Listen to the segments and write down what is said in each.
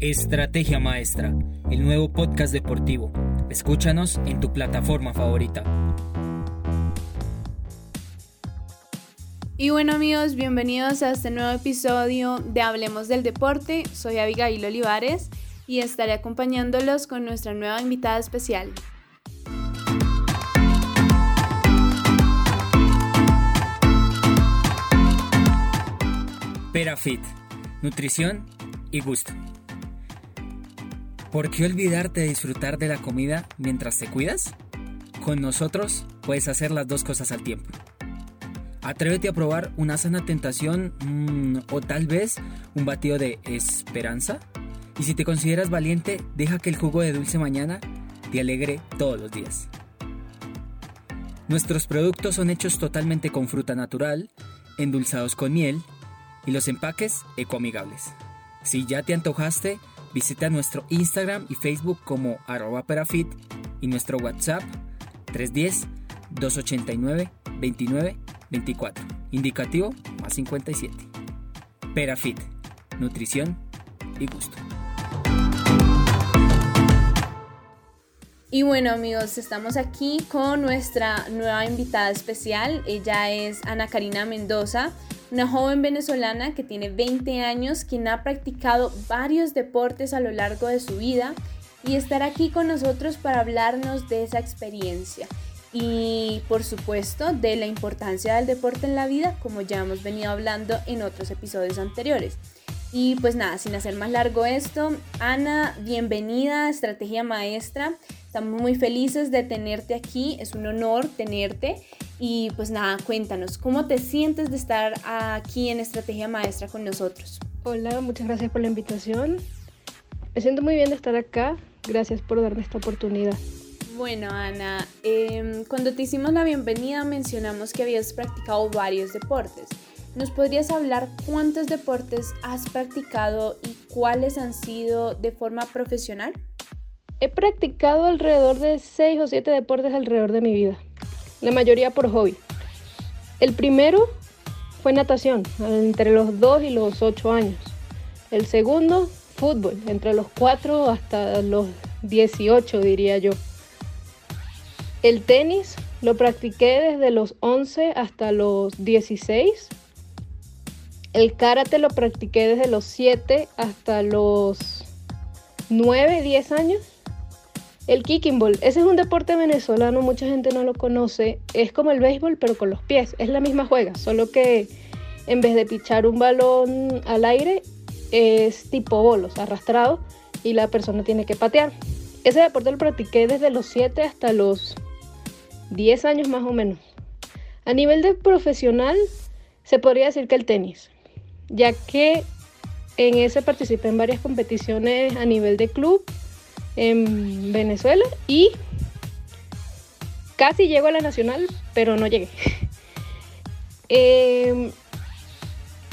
Estrategia Maestra, el nuevo podcast deportivo. Escúchanos en tu plataforma favorita. Y bueno amigos, bienvenidos a este nuevo episodio de Hablemos del Deporte. Soy Abigail Olivares y estaré acompañándolos con nuestra nueva invitada especial. Perafit, nutrición y gusto. ¿Por qué olvidarte de disfrutar de la comida mientras te cuidas? Con nosotros puedes hacer las dos cosas al tiempo. Atrévete a probar una sana tentación mm, o tal vez un batido de esperanza. Y si te consideras valiente, deja que el jugo de dulce mañana te alegre todos los días. Nuestros productos son hechos totalmente con fruta natural, endulzados con miel y los empaques ecoamigables. Si ya te antojaste, Visita nuestro Instagram y Facebook como arroba perafit y nuestro WhatsApp 310-289-2924. Indicativo más 57. Perafit, nutrición y gusto. Y bueno amigos, estamos aquí con nuestra nueva invitada especial. Ella es Ana Karina Mendoza una joven venezolana que tiene 20 años, quien ha practicado varios deportes a lo largo de su vida y estará aquí con nosotros para hablarnos de esa experiencia y por supuesto de la importancia del deporte en la vida como ya hemos venido hablando en otros episodios anteriores. Y pues nada, sin hacer más largo esto, Ana, bienvenida a Estrategia Maestra. Estamos muy felices de tenerte aquí, es un honor tenerte y pues nada, cuéntanos, ¿cómo te sientes de estar aquí en Estrategia Maestra con nosotros? Hola, muchas gracias por la invitación. Me siento muy bien de estar acá. Gracias por darme esta oportunidad. Bueno, Ana, em, cuando te hicimos la bienvenida mencionamos que habías practicado varios deportes. ¿Nos podrías hablar cuántos deportes has practicado y cuáles han sido de forma profesional? He practicado alrededor de 6 o 7 deportes alrededor de mi vida la mayoría por hobby. El primero fue natación, entre los 2 y los 8 años. El segundo, fútbol, entre los 4 hasta los 18, diría yo. El tenis lo practiqué desde los 11 hasta los 16. El karate lo practiqué desde los 7 hasta los 9, 10 años. El kicking ball, ese es un deporte venezolano, mucha gente no lo conoce. Es como el béisbol, pero con los pies. Es la misma juega, solo que en vez de pichar un balón al aire, es tipo bolos, arrastrado, y la persona tiene que patear. Ese deporte lo practiqué desde los 7 hasta los 10 años más o menos. A nivel de profesional, se podría decir que el tenis, ya que en ese participé en varias competiciones a nivel de club en Venezuela y casi llego a la nacional, pero no llegué. Em,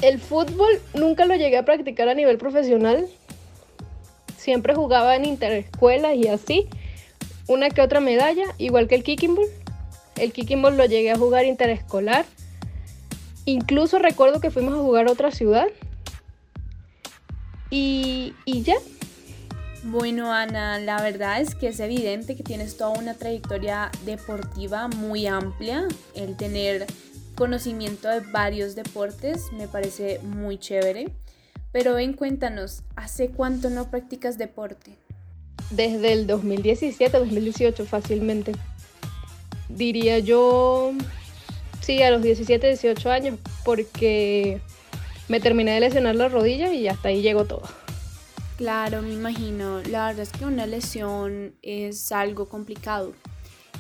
el fútbol nunca lo llegué a practicar a nivel profesional. Siempre jugaba en interescuelas y así. Una que otra medalla, igual que el kicking ball. El kicking ball lo llegué a jugar interescolar. Incluso recuerdo que fuimos a jugar a otra ciudad. Y, y ya, bueno, Ana, la verdad es que es evidente que tienes toda una trayectoria deportiva muy amplia. El tener conocimiento de varios deportes me parece muy chévere. Pero ven, cuéntanos, ¿hace cuánto no practicas deporte? Desde el 2017, 2018 fácilmente. Diría yo, sí, a los 17, 18 años, porque me terminé de lesionar la rodilla y hasta ahí llegó todo. Claro, me imagino. La verdad es que una lesión es algo complicado.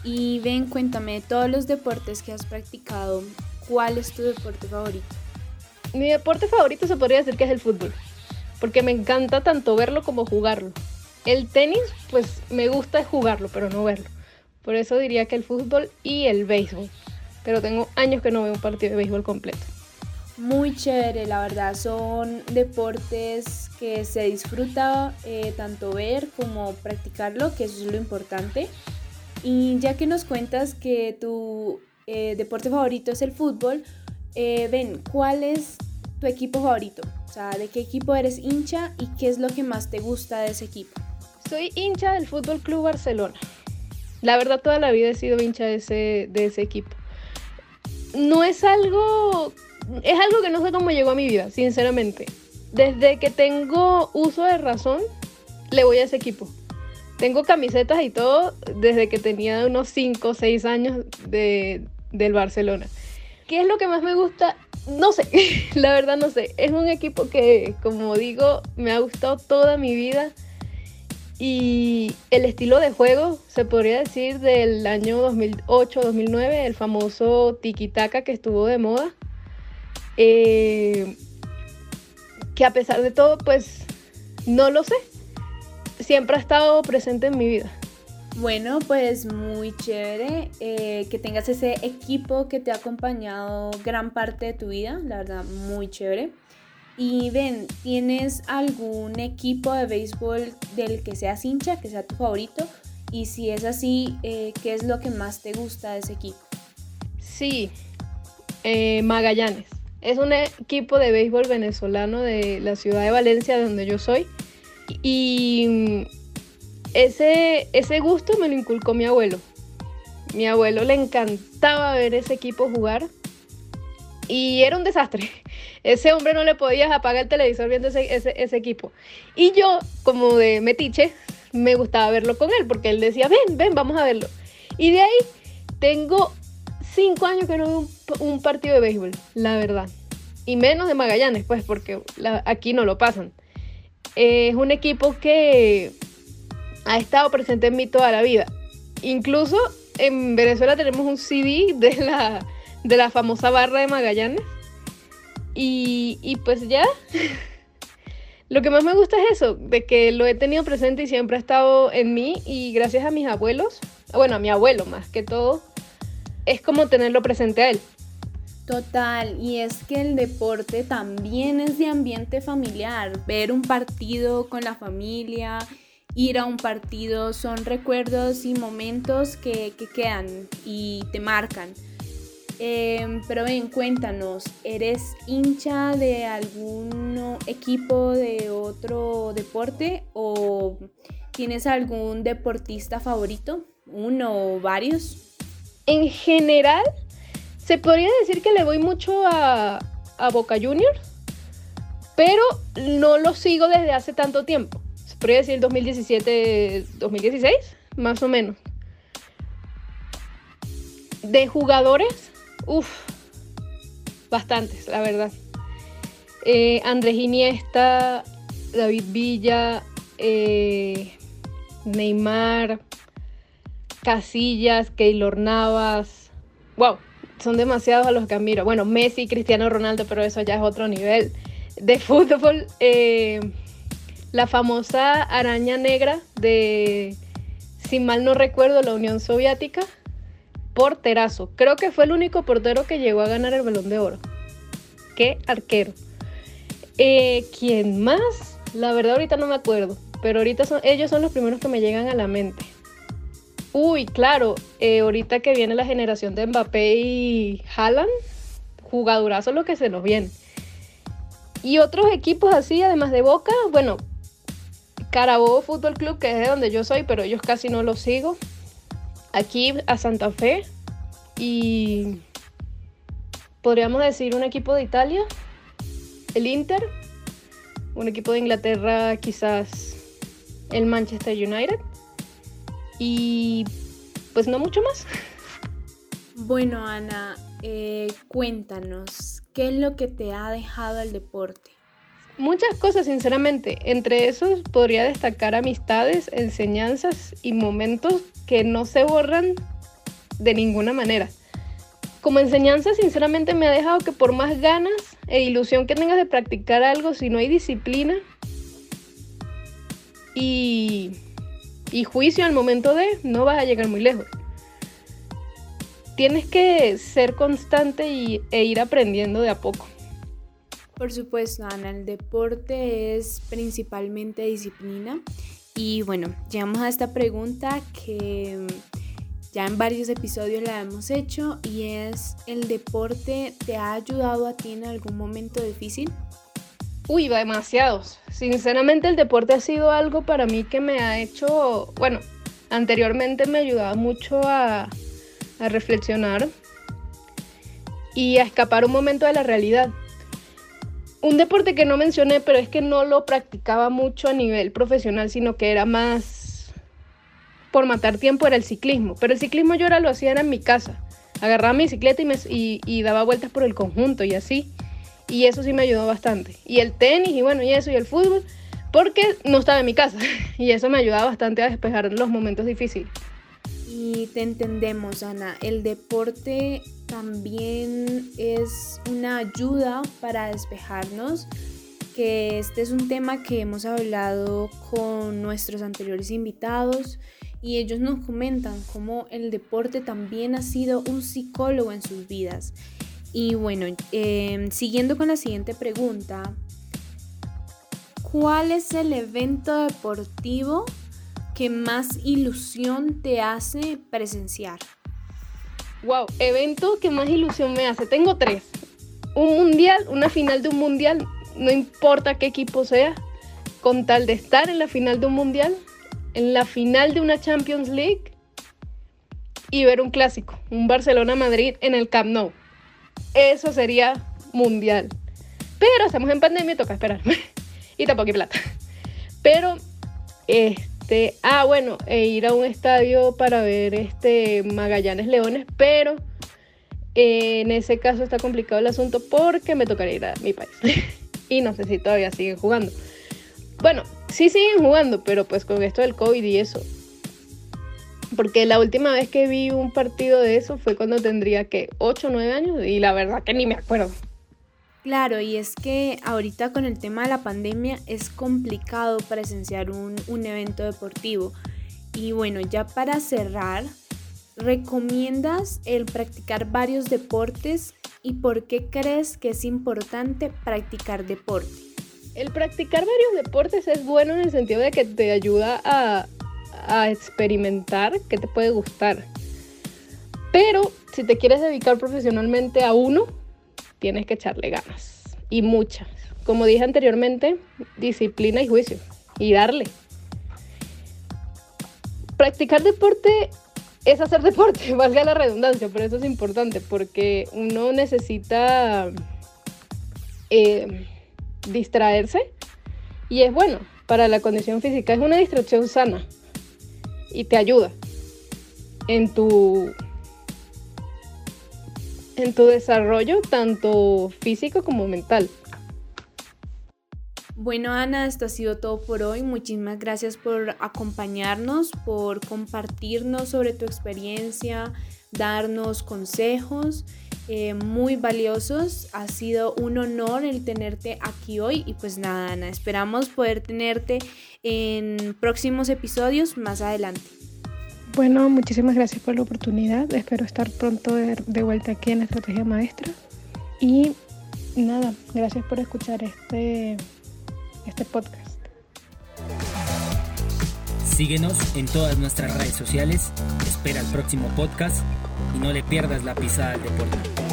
Y ven, cuéntame, todos los deportes que has practicado, ¿cuál es tu deporte favorito? Mi deporte favorito se podría decir que es el fútbol, porque me encanta tanto verlo como jugarlo. El tenis, pues me gusta jugarlo, pero no verlo. Por eso diría que el fútbol y el béisbol. Pero tengo años que no veo un partido de béisbol completo muy chévere, la verdad. Son deportes que se disfruta eh, tanto ver como practicarlo, que eso es lo importante. Y ya que nos cuentas que tu eh, deporte favorito es el fútbol, eh, ven, ¿cuál es tu equipo favorito? O sea, ¿de qué equipo eres hincha y qué es lo que más te gusta de ese equipo? Soy hincha del Fútbol Club Barcelona. La verdad, toda la vida he sido hincha de ese, de ese equipo. No es algo. Es algo que no sé cómo llegó a mi vida, sinceramente. Desde que tengo uso de razón, le voy a ese equipo. Tengo camisetas y todo desde que tenía unos 5 o 6 años de, del Barcelona. ¿Qué es lo que más me gusta? No sé, la verdad no sé. Es un equipo que, como digo, me ha gustado toda mi vida. Y el estilo de juego, se podría decir, del año 2008-2009, el famoso tiki-taka que estuvo de moda. Eh, que a pesar de todo, pues no lo sé. Siempre ha estado presente en mi vida. Bueno, pues muy chévere eh, que tengas ese equipo que te ha acompañado gran parte de tu vida, la verdad, muy chévere. Y ven, ¿tienes algún equipo de béisbol del que seas hincha, que sea tu favorito? Y si es así, eh, ¿qué es lo que más te gusta de ese equipo? Sí, eh, Magallanes. Es un equipo de béisbol venezolano de la ciudad de Valencia, de donde yo soy. Y mm, ese, ese gusto me lo inculcó mi abuelo. Mi abuelo le encantaba ver ese equipo jugar y era un desastre. Ese hombre no le podía apagar el televisor viendo ese, equipo. Y yo, como de metiche, me gustaba verlo con él, porque él decía, ven, ven, vamos a verlo. Y de ahí tengo cinco años que no veo un, partido de béisbol, la verdad. Y menos de Magallanes, pues, porque aquí no lo pasan. es un equipo que ha estado presente en mí toda la vida. Incluso en Venezuela tenemos un CD de la de la famosa barra de Magallanes. Y, pues ya, lo que más me gusta es eso, de que lo he tenido presente y siempre ha estado en mí y gracias a mis abuelos, bueno, a mi abuelo más que todo, es como tenerlo presente a él. Total, y es que el deporte también es de ambiente familiar, ver un partido con la familia, ir a un partido son recuerdos y momentos que, que quedan y te marcan. Em, pero ven, cuéntanos, ¿eres hincha de algún equipo de otro deporte o tienes algún deportista favorito? ¿Uno o varios? En general, se podría decir que le voy mucho a, a Boca Juniors, pero no lo sigo desde hace tanto tiempo. Se podría decir 2017, 2016, más o menos. De jugadores, Uf, bastantes, la verdad. Eh, Andrés Iniesta, David Villa, eh, Neymar, Casillas, Keylor Navas. Wow, son demasiados a los que admiro. Bueno, Messi, Cristiano Ronaldo, pero eso ya es otro nivel. De fútbol, eh, la famosa araña negra de, si mal no recuerdo, la Unión Soviética porterazo. Creo que fue el único portero que llegó a ganar el balón de oro. Qué arquero. Eh, ¿Quién más? La verdad ahorita no me acuerdo, pero ahorita son, ellos son los primeros que me llegan a la mente. Uy, claro, eh, ahorita que viene la generación de Mbappé y Haaland, jugadorazo lo que se nos viene. Y otros equipos así, además de Boca, bueno, Carabobo Fútbol Club, que es de donde yo soy, pero ellos casi no los sigo aquí a Santa Fe y podríamos decir un equipo de Italia, el Inter, un equipo de Inglaterra quizás el Manchester United y pues no mucho más. Bueno Ana, eh, cuéntanos, ¿qué es lo que te ha dejado el deporte? Muchas cosas, sinceramente. Entre esos podría destacar amistades, enseñanzas y momentos que no se borran de ninguna manera. Como enseñanza, sinceramente me ha dejado que por más ganas e ilusión que tengas de practicar algo, si no hay disciplina y, juicio al momento de, no vas a llegar muy lejos. Tienes que ser constante y, e ir aprendiendo de a poco. Por supuesto, Ana, el deporte es principalmente disciplina y bueno, llegamos a esta pregunta que ya en varios episodios la hemos hecho y es el deporte te ha ayudado a ti en algún momento difícil. Uy, demasiados. Sinceramente el deporte ha sido algo para mí que me ha hecho, bueno, anteriormente me ayudaba mucho a, a reflexionar y a escapar un momento de la realidad. Un deporte que no mencioné, pero es que no lo practicaba mucho a nivel profesional, sino que era más por matar tiempo, era el ciclismo. Pero el ciclismo yo ahora lo hacía en mi casa. Agarraba mi bicicleta y, me, y, daba vueltas por el conjunto y así. Y eso sí me ayudó bastante. Y el tenis y bueno, y eso, y el fútbol, porque no estaba en mi casa. Y eso me ayudaba bastante a despejar los momentos difíciles. Y te entendemos, Ana. El deporte también es una ayuda para despejarnos, que este es un tema que hemos hablado con nuestros anteriores invitados y ellos nos comentan cómo el deporte también ha sido un psicólogo en sus vidas. Y bueno, em, siguiendo con la siguiente pregunta, ¿cuál es el evento deportivo que más ilusión te hace presenciar? Wow, evento que más ilusión me hace. Tengo tres. Un mundial, una final de un mundial, no importa qué equipo sea, con tal de estar en la final de un mundial, en la final de una Champions League y ver un clásico, un Barcelona-Madrid en el Camp Nou. Eso sería mundial. Pero estamos en pandemia, toca esperar. y tampoco hay plata. Pero este este, ah, bueno, e ir a un estadio para ver este Magallanes Leones, pero eh, en ese caso está complicado el asunto porque me tocaría ir a mi país. y no sé si todavía siguen jugando. Bueno, sí siguen jugando, pero pues con esto del COVID y eso. Porque la última vez que vi un partido de eso fue cuando tendría que 8 o 9 años y la verdad que ni me acuerdo. Claro, y es que ahorita con el tema de la pandemia es complicado presenciar un, un evento deportivo. Y bueno, ya para cerrar, ¿recomiendas el practicar varios deportes y por qué crees que es importante practicar deporte? El practicar varios deportes es bueno en el sentido de que te ayuda a, a experimentar qué te puede gustar. Pero si te quieres dedicar profesionalmente a uno, tienes que echarle ganas. Y muchas. Como dije anteriormente, disciplina y juicio. Y darle. Practicar deporte es hacer deporte, valga la redundancia, pero eso es importante porque uno necesita eh, distraerse. Y es bueno para la condición física, es una distracción sana. Y te ayuda en tu en tu desarrollo tanto físico como mental. Bueno, Ana, esto ha sido todo por hoy. Muchísimas gracias por acompañarnos, por compartirnos sobre tu experiencia, darnos consejos eh, muy valiosos. Ha sido un honor el tenerte aquí hoy y pues nada, Ana, esperamos poder tenerte en próximos episodios más adelante. Bueno, muchísimas gracias por la oportunidad. Espero estar pronto de, vuelta aquí en la Estrategia Maestra. Y nada, gracias por escuchar este, este podcast. Síguenos en todas nuestras redes sociales. Espera el próximo podcast y no le pierdas la pisada al deporte.